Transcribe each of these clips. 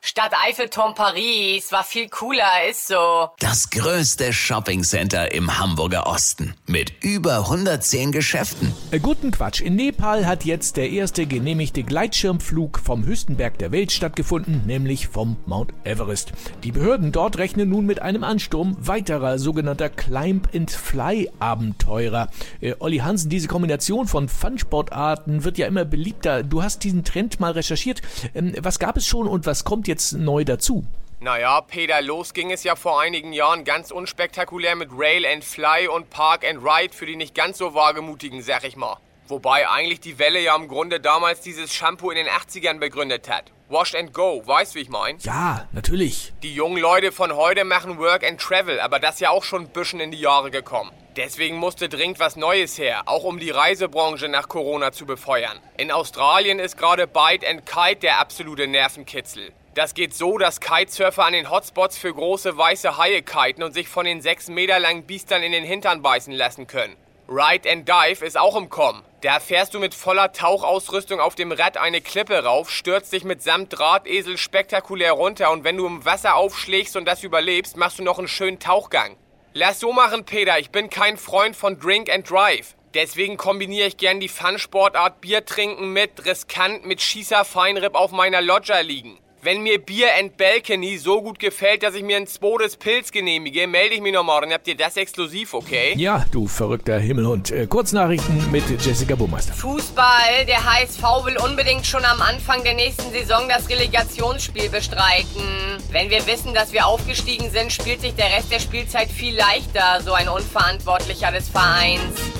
Stadt Eiffelturm Paris war viel cooler, ist so. Das größte Shoppingcenter im Hamburger Osten mit über 110 Geschäften. Äh, Guten Quatsch. In Nepal hat jetzt der erste genehmigte Gleitschirmflug vom höchsten Berg der Welt stattgefunden, nämlich vom Mount Everest. Die Behörden dort rechnen nun mit einem Ansturm weiterer sogenannter Climb-and-Fly-Abenteurer. Äh, Olli Hansen, diese Kombination von Fun-Sportarten wird ja immer beliebter. Du hast diesen Trend mal recherchiert. Ähm, was gab es schon und was kommt jetzt neu dazu? Naja, Peter, los ging es ja vor einigen Jahren ganz unspektakulär mit Rail and Fly und Park and Ride für die nicht ganz so wagemutigen, sag ich mal. Wobei eigentlich die Welle ja im Grunde damals dieses Shampoo in den 80ern begründet hat. Wash and Go, weißt wie ich mein? Ja, natürlich. Die jungen Leute von heute machen Work and Travel, aber das ja auch schon ein bisschen in die Jahre gekommen. Deswegen musste dringend was Neues her, auch um die Reisebranche nach Corona zu befeuern. In Australien ist gerade Bite and Kite der absolute Nervenkitzel. Das geht so, dass Kitesurfer an den Hotspots für große weiße Haie kiten und sich von den sechs Meter langen Biestern in den Hintern beißen lassen können. Ride and Dive ist auch im Kommen. Da fährst du mit voller Tauchausrüstung auf dem Rad eine Klippe rauf, stürzt dich mit samt Drahtesel spektakulär runter und wenn du im Wasser aufschlägst und das überlebst, machst du noch einen schönen Tauchgang. Lass so machen, Peter. Ich bin kein Freund von Drink and Drive. Deswegen kombiniere ich gern die Fun-Sportart Bier trinken mit riskant mit Schießer Feinripp auf meiner Lodger liegen. Wenn mir Bier and Balcony so gut gefällt, dass ich mir ein zweites Pilz genehmige, melde ich mich noch morgen. Habt ihr das exklusiv, okay? Ja, du verrückter Himmelhund. Äh, Kurznachrichten mit Jessica Burmeister. Fußball, der HSV will unbedingt schon am Anfang der nächsten Saison das Relegationsspiel bestreiten. Wenn wir wissen, dass wir aufgestiegen sind, spielt sich der Rest der Spielzeit viel leichter, so ein Unverantwortlicher des Vereins.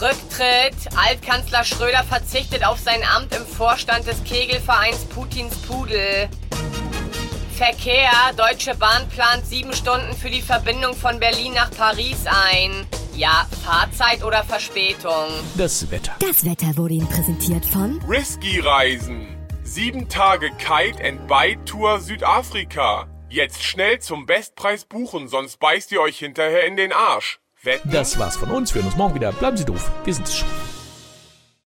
Rücktritt. Altkanzler Schröder verzichtet auf sein Amt im Vorstand des Kegelvereins Putins Pudel. Verkehr. Deutsche Bahn plant sieben Stunden für die Verbindung von Berlin nach Paris ein. Ja, Fahrzeit oder Verspätung. Das Wetter. Das Wetter wurde Ihnen präsentiert von Risky Reisen. Sieben Tage Kite and Bite Tour Südafrika. Jetzt schnell zum Bestpreis buchen, sonst beißt ihr euch hinterher in den Arsch. Das war's von uns. Wir hören uns morgen wieder. Bleiben Sie doof. Wir sind's schon.